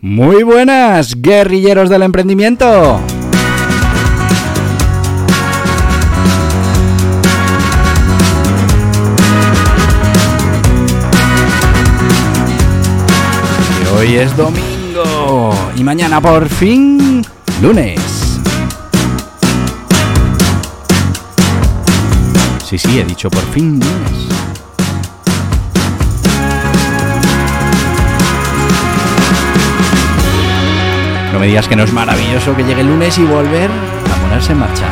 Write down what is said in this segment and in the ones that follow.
Muy buenas, guerrilleros del emprendimiento. hoy es domingo y mañana por fin lunes. Sí, sí, he dicho por fin lunes. Me digas que no es maravilloso que llegue el lunes y volver a ponerse en marcha.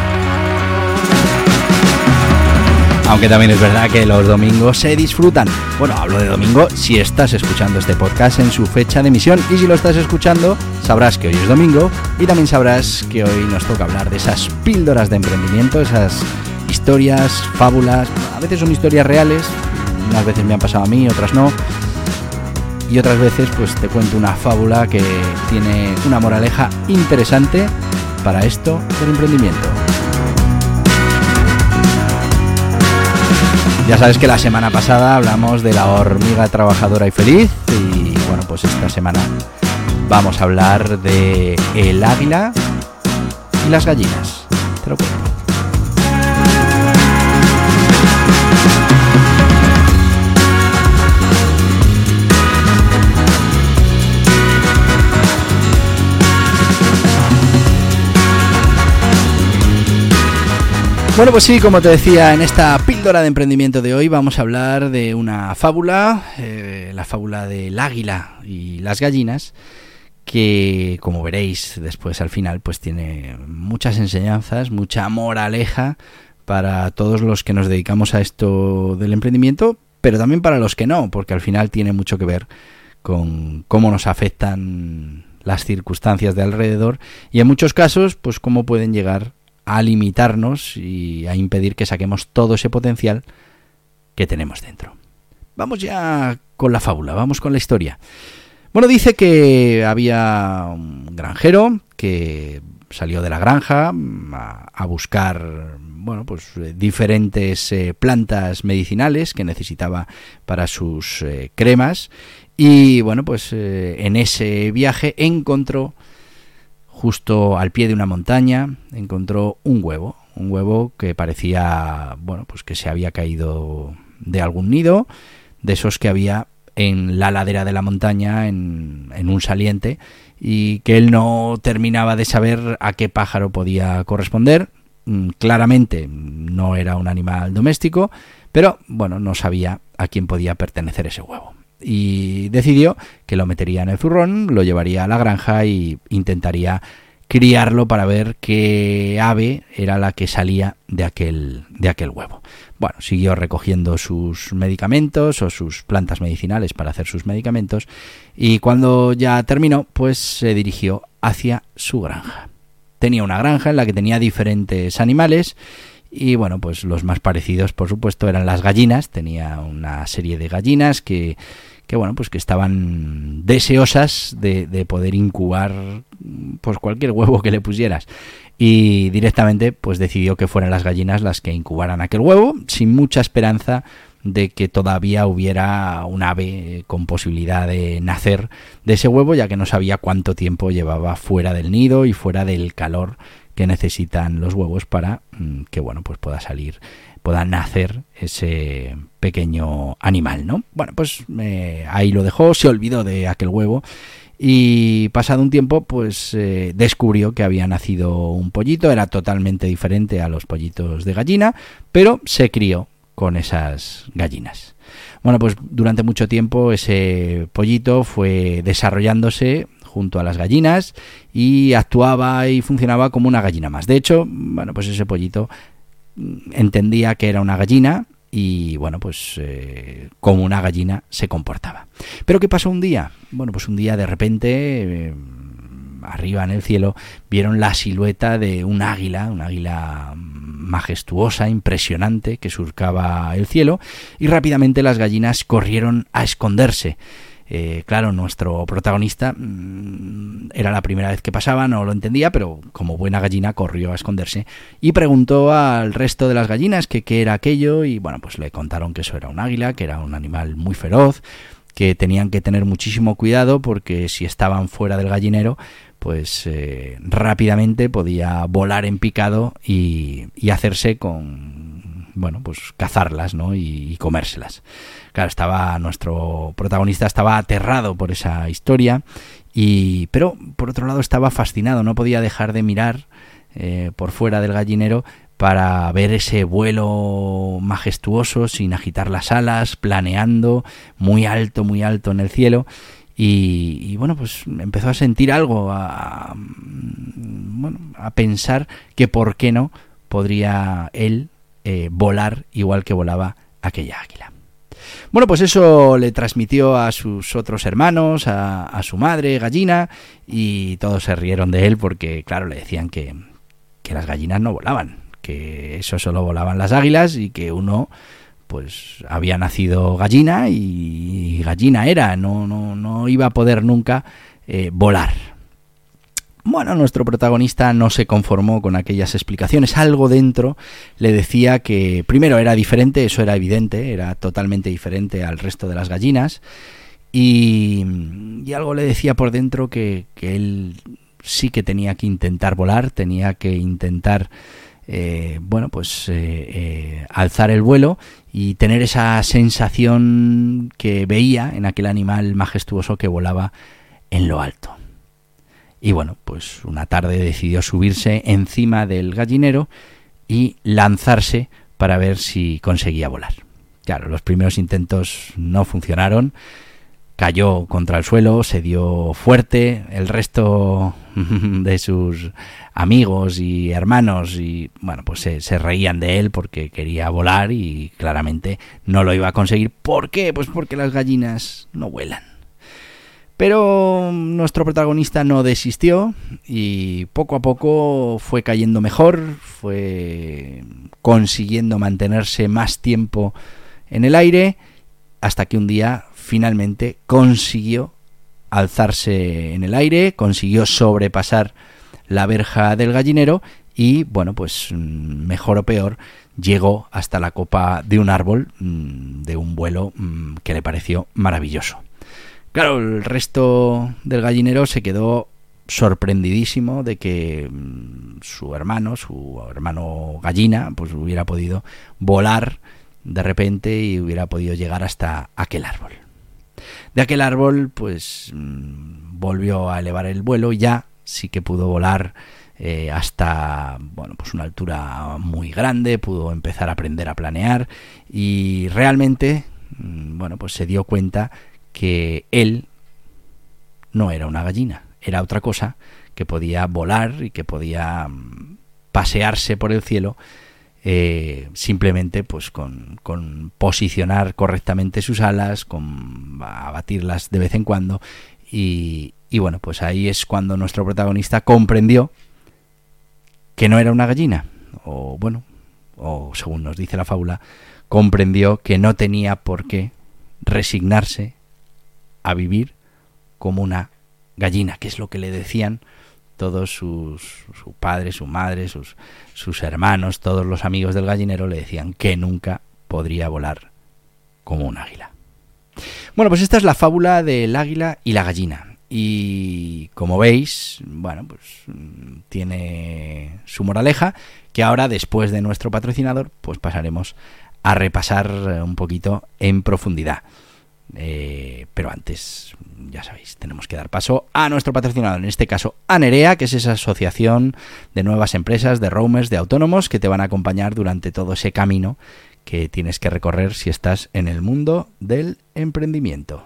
Aunque también es verdad que los domingos se disfrutan. Bueno, hablo de domingo si estás escuchando este podcast en su fecha de emisión y si lo estás escuchando sabrás que hoy es domingo y también sabrás que hoy nos toca hablar de esas píldoras de emprendimiento, esas historias, fábulas, a veces son historias reales, unas veces me han pasado a mí, otras no, y otras veces pues te cuento una fábula que tiene una moraleja interesante para esto del emprendimiento. Ya sabes que la semana pasada hablamos de la hormiga trabajadora y feliz y bueno, pues esta semana vamos a hablar de el águila y las gallinas. Te lo cuento. Bueno, pues sí, como te decía, en esta píldora de emprendimiento de hoy vamos a hablar de una fábula, eh, la fábula del águila y las gallinas, que como veréis después al final, pues tiene muchas enseñanzas, mucha moraleja para todos los que nos dedicamos a esto del emprendimiento, pero también para los que no, porque al final tiene mucho que ver con cómo nos afectan las circunstancias de alrededor y en muchos casos, pues cómo pueden llegar a limitarnos y a impedir que saquemos todo ese potencial que tenemos dentro. Vamos ya con la fábula, vamos con la historia. Bueno, dice que había un granjero que salió de la granja a, buscar bueno, pues diferentes eh, plantas medicinales que necesitaba para sus eh, cremas y bueno, pues eh, en ese viaje encontró justo al pie de una montaña encontró un huevo, un huevo que parecía, bueno, pues que se había caído de algún nido, de esos que había en la ladera de la montaña, en, en un saliente, y que él no terminaba de saber a qué pájaro podía corresponder. Mm, claramente no era un animal doméstico, pero bueno, no sabía a quién podía pertenecer ese huevo y decidió que lo metería en el zurrón, lo llevaría a la granja y intentaría criarlo para ver qué ave era la que salía de aquel, de aquel huevo. Bueno, siguió recogiendo sus medicamentos o sus plantas medicinales para hacer sus medicamentos y cuando ya terminó, pues se dirigió hacia su granja. Tenía una granja en la que tenía diferentes animales y bueno, pues los más parecidos, por supuesto, eran las gallinas. Tenía una serie de gallinas que que bueno, pues que estaban deseosas de, de, poder incubar pues cualquier huevo que le pusieras. Y directamente pues decidió que fueran las gallinas las que incubaran aquel huevo, sin mucha esperanza de que todavía hubiera un ave con posibilidad de nacer de ese huevo, ya que no sabía cuánto tiempo llevaba fuera del nido y fuera del calor que necesitan los huevos para mm, que bueno pues pueda salir pueda nacer ese pequeño animal, ¿no? Bueno, pues eh, ahí lo dejó, se olvidó de aquel huevo y pasado un tiempo pues eh, descubrió que había nacido un pollito, era totalmente diferente a los pollitos de gallina, pero se crió con esas gallinas. Bueno, pues durante mucho tiempo ese pollito fue desarrollándose junto a las gallinas y actuaba y funcionaba como una gallina más. De hecho, bueno, pues ese pollito entendía que era una gallina y bueno, pues eh, como una gallina se comportaba. Pero ¿qué pasó un día? Bueno, pues un día de repente, eh, arriba en el cielo, vieron la silueta de un águila, un águila majestuosa, impresionante, que surcaba el cielo, y rápidamente las gallinas corrieron a esconderse. Eh, claro, nuestro protagonista mm, era la primera vez que pasaba, no lo entendía, pero como buena gallina corrió a esconderse y preguntó al resto de las gallinas que qué era aquello y bueno, pues le contaron que eso era un águila, que era un animal muy feroz, que tenían que tener muchísimo cuidado porque si estaban fuera del gallinero, pues eh, rápidamente podía volar en picado y, y hacerse con, bueno, pues cazarlas, ¿no? y comérselas. Claro, estaba nuestro protagonista estaba aterrado por esa historia y pero por otro lado estaba fascinado, no podía dejar de mirar eh, por fuera del gallinero para ver ese vuelo majestuoso sin agitar las alas, planeando muy alto, muy alto en el cielo. Y, bueno, pues empezó a sentir algo, a, bueno, a pensar que por qué no podría él eh, volar igual que volaba aquella águila. Bueno, pues eso le transmitió a sus otros hermanos, a, su madre, gallina, y todos se rieron de él porque, claro, le decían que, que las gallinas no volaban, que eso solo volaban las águilas y que uno pues había nacido gallina y gallina era, no, no, no iba a poder nunca eh, volar. Bueno, nuestro protagonista no se conformó con aquellas explicaciones. Algo dentro le decía que primero era diferente, eso era evidente, era totalmente diferente al resto de las gallinas. Y, algo le decía por dentro que, él sí que tenía que intentar volar, tenía que intentar, eh, bueno, pues eh, eh, alzar el vuelo y tener esa sensación que veía en aquel animal majestuoso que volaba en lo alto. Y bueno, pues una tarde decidió subirse encima del gallinero y lanzarse para ver si conseguía volar. Claro, los primeros intentos no funcionaron, cayó contra el suelo, se dio fuerte, el resto de sus amigos y hermanos y bueno, pues se, se, reían de él porque quería volar y claramente no lo iba a conseguir. ¿Por qué? Pues porque las gallinas no vuelan. Pero nuestro protagonista no desistió y poco a poco fue cayendo mejor, fue consiguiendo mantenerse más tiempo en el aire hasta que un día finalmente consiguió alzarse en el aire, consiguió sobrepasar la verja del gallinero y bueno, pues mm, mejor o peor llegó hasta la copa de un árbol mm, de un vuelo mm, que le pareció maravilloso. Claro, el resto del gallinero se quedó sorprendidísimo de que mm, su hermano, su hermano gallina, pues hubiera podido volar de repente y hubiera podido llegar hasta aquel árbol. De aquel árbol, pues mm, volvió a elevar el vuelo y ya sí que pudo volar eh, hasta bueno pues una altura muy grande, pudo empezar a aprender a planear y realmente mm, bueno pues se dio cuenta que él no era una gallina, era otra cosa que podía volar y que podía mm, pasearse por el cielo eh, simplemente pues con, con, posicionar correctamente sus alas, con abatirlas de vez en cuando y, y bueno pues ahí es cuando nuestro protagonista comprendió que no era una gallina. O bueno o según nos dice la fábula comprendió que no tenía por qué resignarse a vivir como una gallina, que es lo que le decían todos sus, su padre, su madre, sus, sus hermanos, todos los amigos del gallinero le decían que nunca podría volar como un águila. Bueno, pues esta es la fábula del águila y la gallina. Y como veis, bueno, pues tiene su moraleja, que ahora, después de nuestro patrocinador, pues pasaremos a repasar un poquito en profundidad. Eh, pero antes, ya sabéis, tenemos que dar paso a nuestro patrocinador, en este caso Anerea, que es esa asociación de nuevas empresas, de roamers, de autónomos que te van a acompañar durante todo ese camino que tienes que recorrer si estás en el mundo del emprendimiento.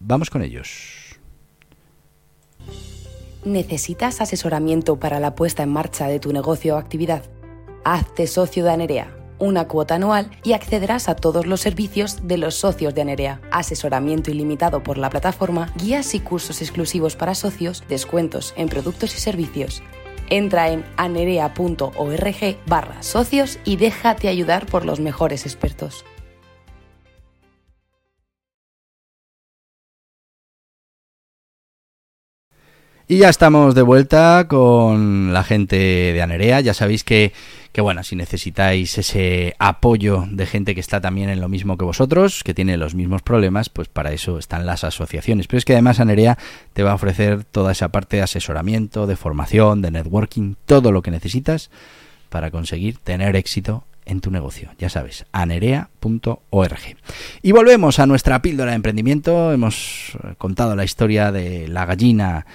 Vamos con ellos. ¿Necesitas asesoramiento para la puesta en marcha de tu negocio o actividad? Hazte socio de Anerea una cuota anual y accederás a todos los servicios de los socios de Anerea. Asesoramiento ilimitado por la plataforma, guías y cursos exclusivos para socios, descuentos en productos y servicios. Entra en anerea.org barra socios y déjate ayudar por los mejores expertos. Y ya estamos de vuelta con la gente de Anerea. Ya sabéis que, que, bueno, si necesitáis ese apoyo de gente que está también en lo mismo que vosotros, que tiene los mismos problemas, pues para eso están las asociaciones. Pero es que además Anerea te va a ofrecer toda esa parte de asesoramiento, de formación, de networking, todo lo que necesitas para conseguir tener éxito en tu negocio. Ya sabes, anerea.org. Y volvemos a nuestra píldora de emprendimiento. Hemos contado la historia de la gallina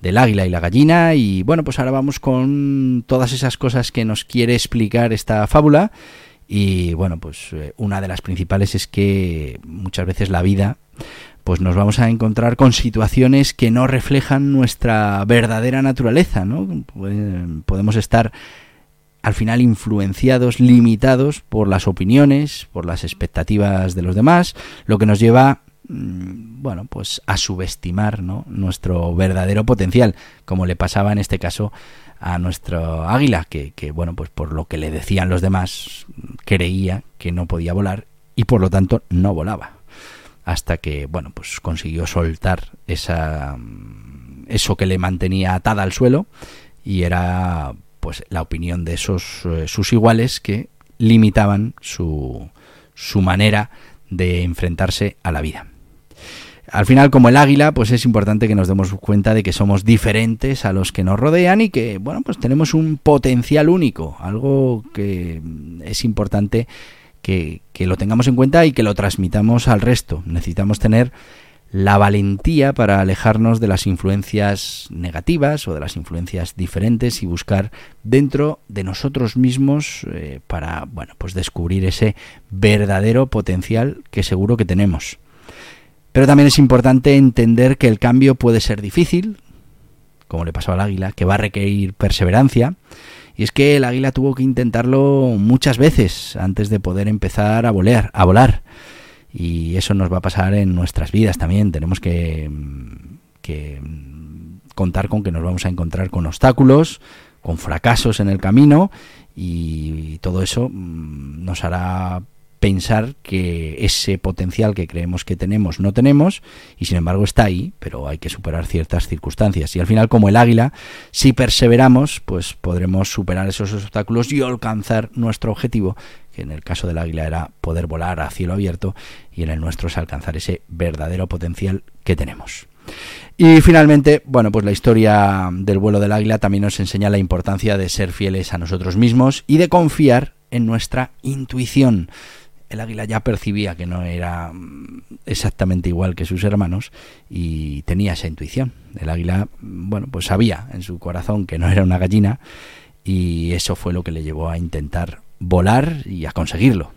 del águila y la gallina. Y bueno pues ahora vamos con todas esas cosas que nos quiere explicar esta fábula. Y bueno pues eh, una de las principales es que muchas veces la vida pues nos vamos a encontrar con situaciones que no reflejan nuestra verdadera naturaleza no podemos estar al final influenciados limitados por las opiniones por las expectativas de los demás lo que nos lleva bueno, pues a subestimar nuestro verdadero potencial, como le pasaba en este caso a nuestro águila, que, que, bueno, pues por lo que le decían los demás, creía que no podía volar y por lo tanto no volaba. Hasta que, bueno, pues consiguió soltar esa, mm, eso que le mantenía atada al suelo y era pues la opinión de esos eh, sus iguales que limitaban su, su manera de enfrentarse a la vida. Al final, como el águila, pues es importante que nos demos cuenta de que somos diferentes a los que nos rodean y que, bueno, pues tenemos un potencial único, algo que es importante que, que lo tengamos en cuenta y que lo transmitamos al resto. Necesitamos tener la valentía para alejarnos de las influencias negativas o de las influencias diferentes y buscar dentro de nosotros mismos eh, para bueno pues descubrir ese verdadero potencial que seguro que tenemos. Pero también es importante entender que el cambio puede ser difícil, como le pasó al águila, que va a requerir perseverancia. Y es que el águila tuvo que intentarlo muchas veces antes de poder empezar a volar, a volar. Y eso nos va a pasar en nuestras vidas también. Tenemos que, que contar con que nos vamos a encontrar con obstáculos, con fracasos en el camino y todo eso mm, nos hará pensar que ese potencial que creemos que tenemos no tenemos y sin embargo está ahí, pero hay que superar ciertas circunstancias. Y al final, como el águila, si perseveramos, pues podremos superar esos obstáculos y alcanzar nuestro objetivo, que en el caso del águila era poder volar a cielo abierto y en el nuestro es alcanzar ese verdadero potencial que tenemos. Y finalmente, bueno, pues la historia del vuelo del águila también nos enseña la importancia de ser fieles a nosotros mismos y de confiar en nuestra intuición el águila ya percibía que no era mm, exactamente igual que sus hermanos y tenía esa intuición. El águila, mm, bueno, pues sabía en su corazón que no era una gallina y eso fue lo que le llevó a intentar volar y a conseguirlo.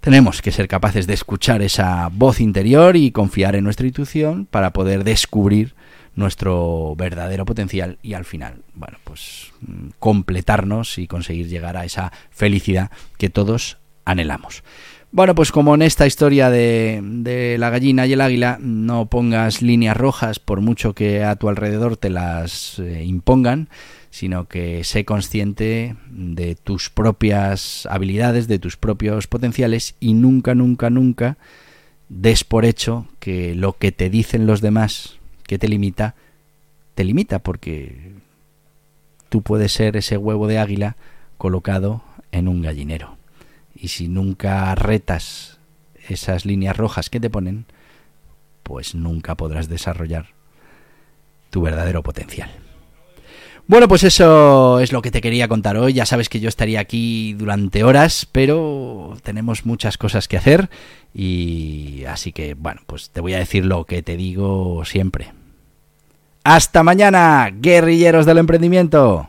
Tenemos que ser capaces de escuchar esa voz interior y confiar en nuestra intuición para poder descubrir nuestro verdadero potencial y al final, bueno, pues mm, completarnos y conseguir llegar a esa felicidad que todos anhelamos. Bueno, pues como en esta historia de, la gallina y el águila, no pongas líneas rojas por mucho que a tu alrededor te las eh, impongan, sino que sé consciente de tus propias habilidades, de tus propios potenciales y nunca, nunca, nunca des por hecho que lo que te dicen los demás que te limita, te limita porque tú puedes ser ese huevo de águila colocado en un gallinero. Y si nunca retas esas líneas rojas que te ponen, pues nunca podrás desarrollar tu verdadero potencial. Bueno, pues eso es lo que te quería contar hoy. Ya sabes que yo estaría aquí durante horas, pero tenemos muchas cosas que hacer y así que, bueno, pues te voy a decir lo que te digo siempre. Hasta mañana, guerrilleros del emprendimiento.